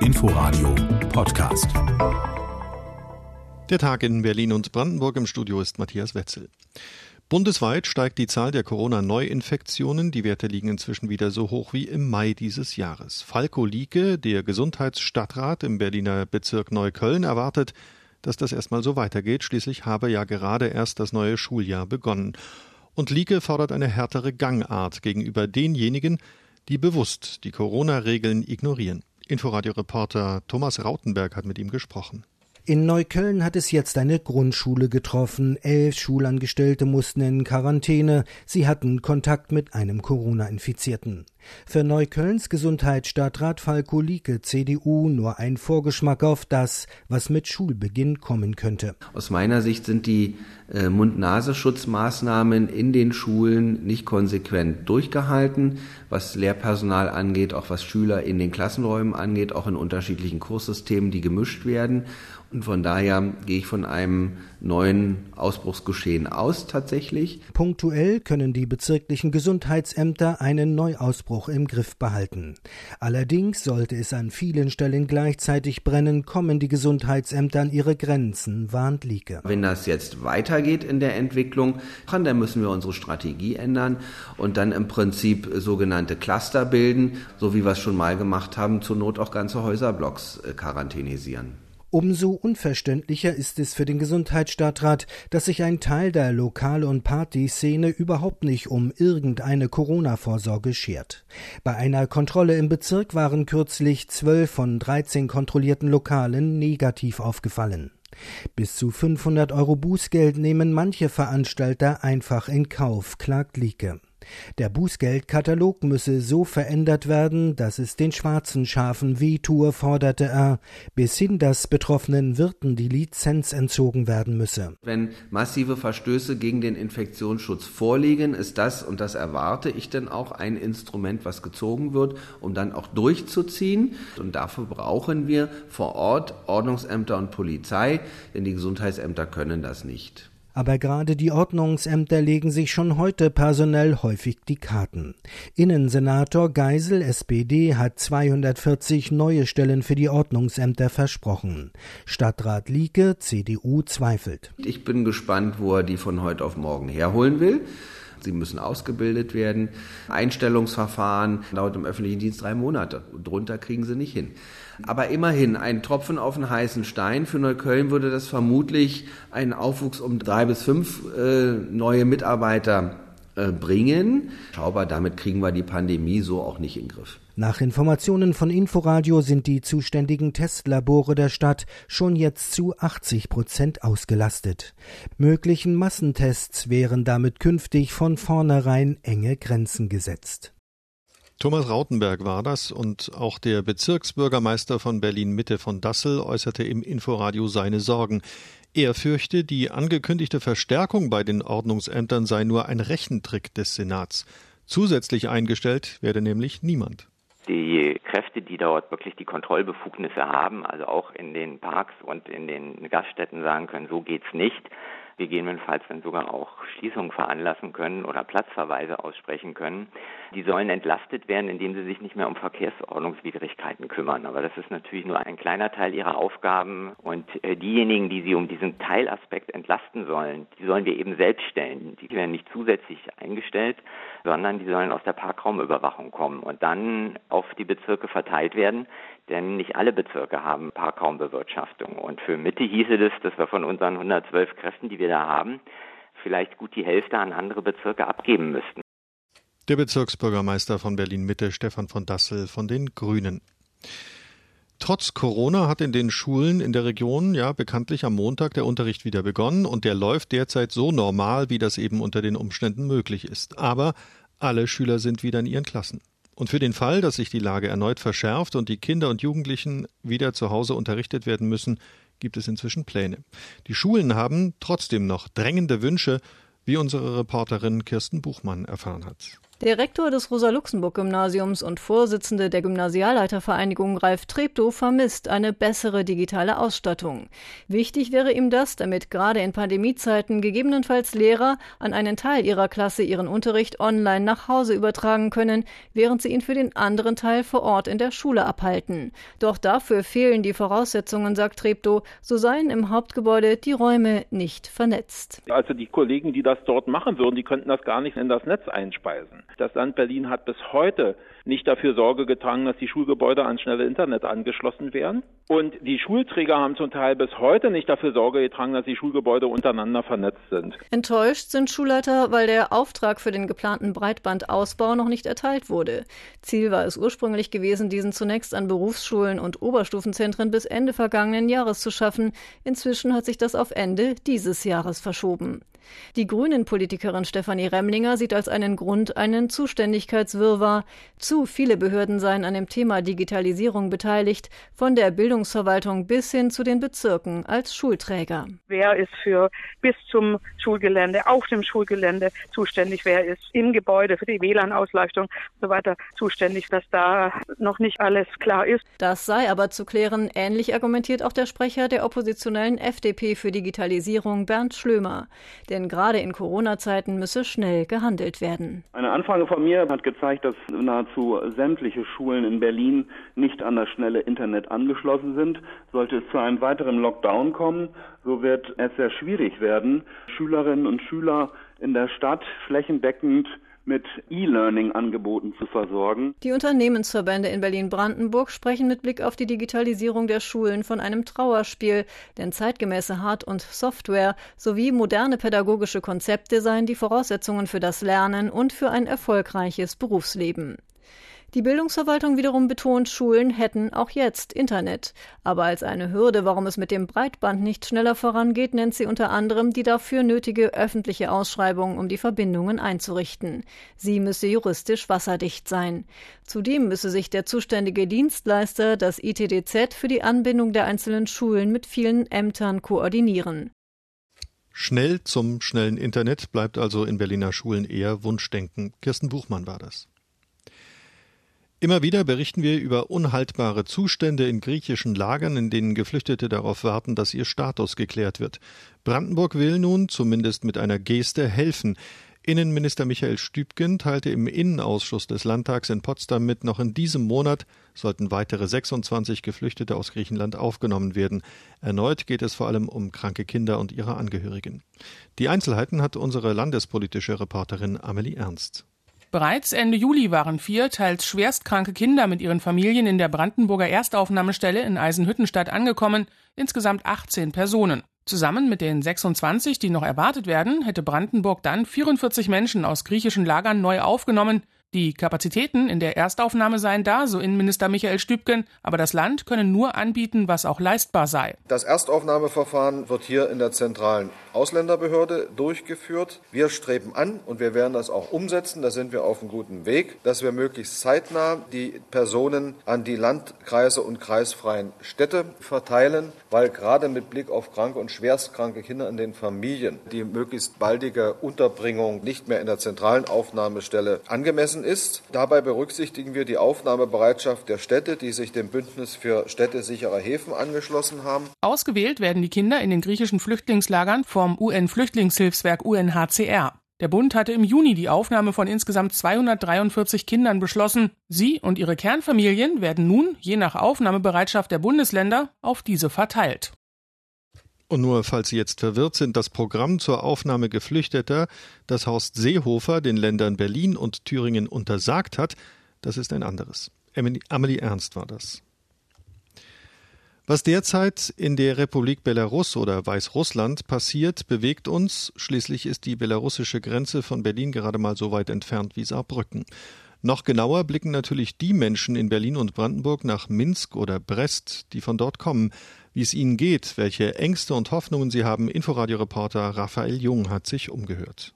Inforadio Podcast. Der Tag in Berlin und Brandenburg im Studio ist Matthias Wetzel. Bundesweit steigt die Zahl der Corona-Neuinfektionen. Die Werte liegen inzwischen wieder so hoch wie im Mai dieses Jahres. Falko Lieke, der Gesundheitsstadtrat im Berliner Bezirk Neukölln, erwartet, dass das erstmal so weitergeht. Schließlich habe ja gerade erst das neue Schuljahr begonnen. Und Lieke fordert eine härtere Gangart gegenüber denjenigen, die bewusst die Corona-Regeln ignorieren. Inforadio-Reporter Thomas Rautenberg hat mit ihm gesprochen. In Neukölln hat es jetzt eine Grundschule getroffen. Elf Schulangestellte mussten in Quarantäne. Sie hatten Kontakt mit einem Corona-Infizierten. Für Neuköllns Gesundheitsstadtrat Falko Lieke, CDU, nur ein Vorgeschmack auf das, was mit Schulbeginn kommen könnte. Aus meiner Sicht sind die äh, Mund-Nasenschutzmaßnahmen in den Schulen nicht konsequent durchgehalten, was Lehrpersonal angeht, auch was Schüler in den Klassenräumen angeht, auch in unterschiedlichen Kurssystemen, die gemischt werden. Und von daher gehe ich von einem neuen Ausbruchsgeschehen aus tatsächlich. Punktuell können die bezirklichen Gesundheitsämter einen Neuausbruch im Griff behalten. Allerdings sollte es an vielen Stellen gleichzeitig brennen, kommen die Gesundheitsämter an ihre Grenzen, warnt Lieke. Wenn das jetzt weitergeht in der Entwicklung, dann müssen wir unsere Strategie ändern und dann im Prinzip sogenannte Cluster bilden, so wie wir es schon mal gemacht haben, zur Not auch ganze Häuserblocks äh, quarantänisieren. Umso unverständlicher ist es für den Gesundheitsstadtrat, dass sich ein Teil der Lokal- und Partyszene überhaupt nicht um irgendeine Corona-Vorsorge schert. Bei einer Kontrolle im Bezirk waren kürzlich zwölf von dreizehn kontrollierten Lokalen negativ aufgefallen. Bis zu 500 Euro Bußgeld nehmen manche Veranstalter einfach in Kauf, klagt Lieke. Der Bußgeldkatalog müsse so verändert werden, dass es den schwarzen Schafen wehtue, forderte er, bis hin, dass betroffenen Wirten die Lizenz entzogen werden müsse. Wenn massive Verstöße gegen den Infektionsschutz vorliegen, ist das, und das erwarte ich denn auch, ein Instrument, was gezogen wird, um dann auch durchzuziehen. Und dafür brauchen wir vor Ort Ordnungsämter und Polizei, denn die Gesundheitsämter können das nicht. Aber gerade die Ordnungsämter legen sich schon heute personell häufig die Karten. Innensenator Geisel, SPD, hat 240 neue Stellen für die Ordnungsämter versprochen. Stadtrat Lieke, CDU, zweifelt. Ich bin gespannt, wo er die von heute auf morgen herholen will. Sie müssen ausgebildet werden. Einstellungsverfahren dauert im öffentlichen Dienst drei Monate. Drunter kriegen sie nicht hin. Aber immerhin, ein Tropfen auf einen heißen Stein. Für Neukölln würde das vermutlich einen Aufwuchs um drei bis fünf äh, neue Mitarbeiter bringen. Schaubar, damit kriegen wir die Pandemie so auch nicht in den Griff. Nach Informationen von Inforadio sind die zuständigen Testlabore der Stadt schon jetzt zu 80 Prozent ausgelastet. Möglichen Massentests wären damit künftig von vornherein enge Grenzen gesetzt. Thomas Rautenberg war das und auch der Bezirksbürgermeister von Berlin Mitte von Dassel äußerte im Inforadio seine Sorgen. Er fürchte, die angekündigte Verstärkung bei den Ordnungsämtern sei nur ein Rechentrick des Senats. Zusätzlich eingestellt werde nämlich niemand die Kräfte, die dort wirklich die Kontrollbefugnisse haben, also auch in den Parks und in den Gaststätten sagen können, so geht's nicht, gegebenenfalls dann sogar auch Schließungen veranlassen können oder Platzverweise aussprechen können. Die sollen entlastet werden, indem sie sich nicht mehr um Verkehrsordnungswidrigkeiten kümmern. Aber das ist natürlich nur ein kleiner Teil ihrer Aufgaben und äh, diejenigen, die sie um diesen Teilaspekt entlasten sollen, die sollen wir eben selbst stellen. Die werden nicht zusätzlich eingestellt, sondern die sollen aus der Parkraumüberwachung kommen und dann auf die Bezirke verteilt werden, denn nicht alle Bezirke haben Parkraumbewirtschaftung. Und für Mitte hieße das, dass wir von unseren 112 Kräften, die wir da haben, vielleicht gut die Hälfte an andere Bezirke abgeben müssten. Der Bezirksbürgermeister von Berlin Mitte, Stefan von Dassel von den Grünen. Trotz Corona hat in den Schulen in der Region ja bekanntlich am Montag der Unterricht wieder begonnen und der läuft derzeit so normal, wie das eben unter den Umständen möglich ist. Aber alle Schüler sind wieder in ihren Klassen. Und für den Fall, dass sich die Lage erneut verschärft und die Kinder und Jugendlichen wieder zu Hause unterrichtet werden müssen, gibt es inzwischen Pläne. Die Schulen haben trotzdem noch drängende Wünsche, wie unsere Reporterin Kirsten Buchmann erfahren hat. Der Rektor des Rosa-Luxemburg-Gymnasiums und Vorsitzende der Gymnasialleitervereinigung Ralf Treptow vermisst eine bessere digitale Ausstattung. Wichtig wäre ihm das, damit gerade in Pandemiezeiten gegebenenfalls Lehrer an einen Teil ihrer Klasse ihren Unterricht online nach Hause übertragen können, während sie ihn für den anderen Teil vor Ort in der Schule abhalten. Doch dafür fehlen die Voraussetzungen, sagt Treptow, so seien im Hauptgebäude die Räume nicht vernetzt. Also die Kollegen, die das dort machen würden, die könnten das gar nicht in das Netz einspeisen. Das Land Berlin hat bis heute nicht dafür Sorge getragen, dass die Schulgebäude ans schnelle Internet angeschlossen werden. Und die Schulträger haben zum Teil bis heute nicht dafür Sorge getragen, dass die Schulgebäude untereinander vernetzt sind. Enttäuscht sind Schulleiter, weil der Auftrag für den geplanten Breitbandausbau noch nicht erteilt wurde. Ziel war es ursprünglich gewesen, diesen zunächst an Berufsschulen und Oberstufenzentren bis Ende vergangenen Jahres zu schaffen. Inzwischen hat sich das auf Ende dieses Jahres verschoben. Die Grünen-Politikerin Stefanie Remlinger sieht als einen Grund einen Zuständigkeitswirrwarr. Zu viele Behörden seien an dem Thema Digitalisierung beteiligt, von der Bildungsverwaltung bis hin zu den Bezirken als Schulträger. Wer ist für bis zum Schulgelände, auf dem Schulgelände zuständig? Wer ist im Gebäude für die WLAN-Ausleuchtung und so weiter zuständig, dass da noch nicht alles klar ist? Das sei aber zu klären. Ähnlich argumentiert auch der Sprecher der oppositionellen FDP für Digitalisierung, Bernd Schlömer. Der denn gerade in Corona-Zeiten müsse schnell gehandelt werden. Eine Anfrage von mir hat gezeigt, dass nahezu sämtliche Schulen in Berlin nicht an das schnelle Internet angeschlossen sind. Sollte es zu einem weiteren Lockdown kommen, so wird es sehr schwierig werden, Schülerinnen und Schüler in der Stadt flächendeckend mit E-Learning-Angeboten zu versorgen. Die Unternehmensverbände in Berlin-Brandenburg sprechen mit Blick auf die Digitalisierung der Schulen von einem Trauerspiel, denn zeitgemäße Hard- und Software sowie moderne pädagogische Konzepte seien die Voraussetzungen für das Lernen und für ein erfolgreiches Berufsleben. Die Bildungsverwaltung wiederum betont, Schulen hätten auch jetzt Internet. Aber als eine Hürde, warum es mit dem Breitband nicht schneller vorangeht, nennt sie unter anderem die dafür nötige öffentliche Ausschreibung, um die Verbindungen einzurichten. Sie müsse juristisch wasserdicht sein. Zudem müsse sich der zuständige Dienstleister, das ITDZ, für die Anbindung der einzelnen Schulen mit vielen Ämtern koordinieren. Schnell zum schnellen Internet bleibt also in Berliner Schulen eher Wunschdenken. Kirsten Buchmann war das. Immer wieder berichten wir über unhaltbare Zustände in griechischen Lagern, in denen Geflüchtete darauf warten, dass ihr Status geklärt wird. Brandenburg will nun zumindest mit einer Geste helfen. Innenminister Michael Stübgen teilte im Innenausschuss des Landtags in Potsdam mit, noch in diesem Monat sollten weitere 26 Geflüchtete aus Griechenland aufgenommen werden. Erneut geht es vor allem um kranke Kinder und ihre Angehörigen. Die Einzelheiten hat unsere landespolitische Reporterin Amelie Ernst. Bereits Ende Juli waren vier teils schwerstkranke Kinder mit ihren Familien in der Brandenburger Erstaufnahmestelle in Eisenhüttenstadt angekommen, insgesamt 18 Personen. Zusammen mit den 26, die noch erwartet werden, hätte Brandenburg dann 44 Menschen aus griechischen Lagern neu aufgenommen, die Kapazitäten in der Erstaufnahme seien da, so Innenminister Michael Stübgen, aber das Land könne nur anbieten, was auch leistbar sei. Das Erstaufnahmeverfahren wird hier in der zentralen Ausländerbehörde durchgeführt. Wir streben an und wir werden das auch umsetzen, da sind wir auf einem guten Weg, dass wir möglichst zeitnah die Personen an die Landkreise und kreisfreien Städte verteilen, weil gerade mit Blick auf kranke und schwerstkranke Kinder in den Familien die möglichst baldige Unterbringung nicht mehr in der zentralen Aufnahmestelle angemessen angemessen ist. Dabei berücksichtigen wir die Aufnahmebereitschaft der Städte, die sich dem Bündnis für Städte sicherer Häfen angeschlossen haben. Ausgewählt werden die Kinder in den griechischen Flüchtlingslagern vom UN-Flüchtlingshilfswerk UNHCR. Der Bund hatte im Juni die Aufnahme von insgesamt 243 Kindern beschlossen. Sie und ihre Kernfamilien werden nun, je nach Aufnahmebereitschaft der Bundesländer, auf diese verteilt. Und nur falls Sie jetzt verwirrt sind, das Programm zur Aufnahme Geflüchteter, das Horst Seehofer den Ländern Berlin und Thüringen untersagt hat, das ist ein anderes. Amelie Ernst war das. Was derzeit in der Republik Belarus oder Weißrussland passiert, bewegt uns. Schließlich ist die belarussische Grenze von Berlin gerade mal so weit entfernt wie Saarbrücken. Noch genauer blicken natürlich die Menschen in Berlin und Brandenburg nach Minsk oder Brest, die von dort kommen. Wie es ihnen geht, welche Ängste und Hoffnungen sie haben, Inforadio-Reporter Raphael Jung hat sich umgehört.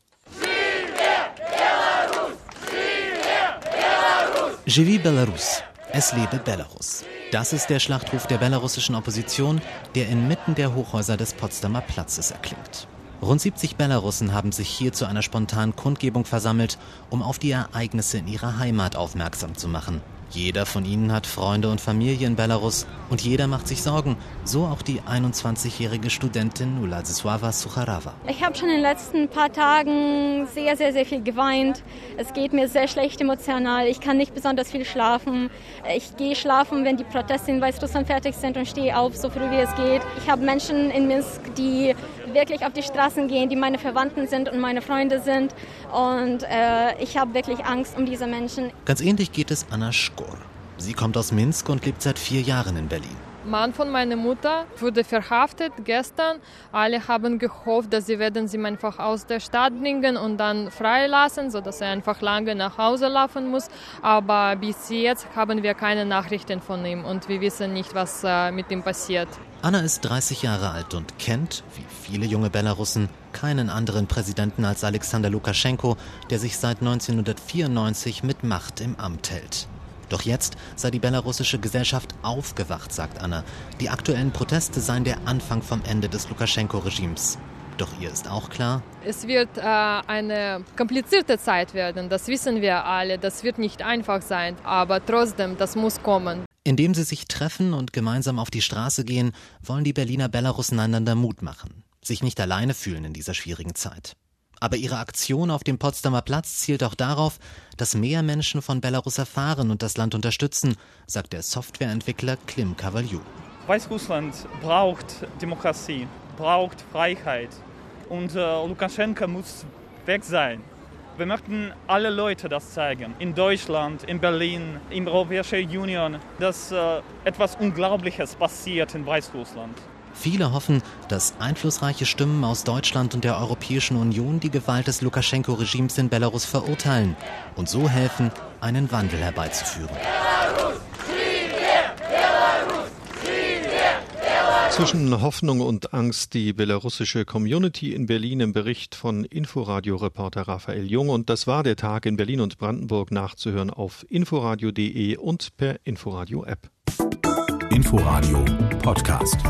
Je vis Belarus. Es lebe Belarus. Das ist der Schlachtruf der belarussischen Opposition, der inmitten der Hochhäuser des Potsdamer Platzes erklingt. Rund 70 Belarussen haben sich hier zu einer spontanen Kundgebung versammelt, um auf die Ereignisse in ihrer Heimat aufmerksam zu machen. Jeder von ihnen hat Freunde und Familie in Belarus und jeder macht sich Sorgen, so auch die 21-jährige Studentin Uladzisława Sucharava. Ich habe schon in den letzten paar Tagen sehr, sehr, sehr viel geweint. Es geht mir sehr schlecht emotional. Ich kann nicht besonders viel schlafen. Ich gehe schlafen, wenn die Proteste in Weißrussland fertig sind und stehe auf, so früh wie es geht. Ich habe Menschen in Minsk, die wirklich auf die Straßen gehen, die meine Verwandten sind und meine Freunde sind. Und äh, ich habe wirklich Angst um diese Menschen. Ganz ähnlich geht es Anna Schkor. Sie kommt aus Minsk und lebt seit vier Jahren in Berlin. Mann von meiner Mutter wurde verhaftet gestern. Alle haben gehofft, dass sie werden sie einfach aus der Stadt bringen und dann freilassen, sodass er einfach lange nach Hause laufen muss. Aber bis jetzt haben wir keine Nachrichten von ihm und wir wissen nicht, was äh, mit ihm passiert. Anna ist 30 Jahre alt und kennt, wie viele junge Belarussen, keinen anderen Präsidenten als Alexander Lukaschenko, der sich seit 1994 mit Macht im Amt hält. Doch jetzt sei die belarussische Gesellschaft aufgewacht, sagt Anna. Die aktuellen Proteste seien der Anfang vom Ende des Lukaschenko-Regimes. Doch ihr ist auch klar, es wird äh, eine komplizierte Zeit werden, das wissen wir alle, das wird nicht einfach sein, aber trotzdem, das muss kommen. Indem sie sich treffen und gemeinsam auf die Straße gehen, wollen die Berliner Belarussen einander Mut machen, sich nicht alleine fühlen in dieser schwierigen Zeit. Aber ihre Aktion auf dem Potsdamer Platz zielt auch darauf, dass mehr Menschen von Belarus erfahren und das Land unterstützen, sagt der Softwareentwickler Klim Cavaliou. Weißrussland braucht Demokratie, braucht Freiheit und äh, Lukaschenka muss weg sein. Wir möchten alle Leute das zeigen. In Deutschland, in Berlin, in der Europäischen Union, dass äh, etwas Unglaubliches passiert in Weißrussland. Viele hoffen, dass einflussreiche Stimmen aus Deutschland und der Europäischen Union die Gewalt des Lukaschenko-Regimes in Belarus verurteilen und so helfen, einen Wandel herbeizuführen. Zwischen Hoffnung und Angst die belarussische Community in Berlin im Bericht von Inforadio-Reporter Raphael Jung. Und das war der Tag in Berlin und Brandenburg nachzuhören auf inforadio.de und per Inforadio-App. Inforadio Podcast.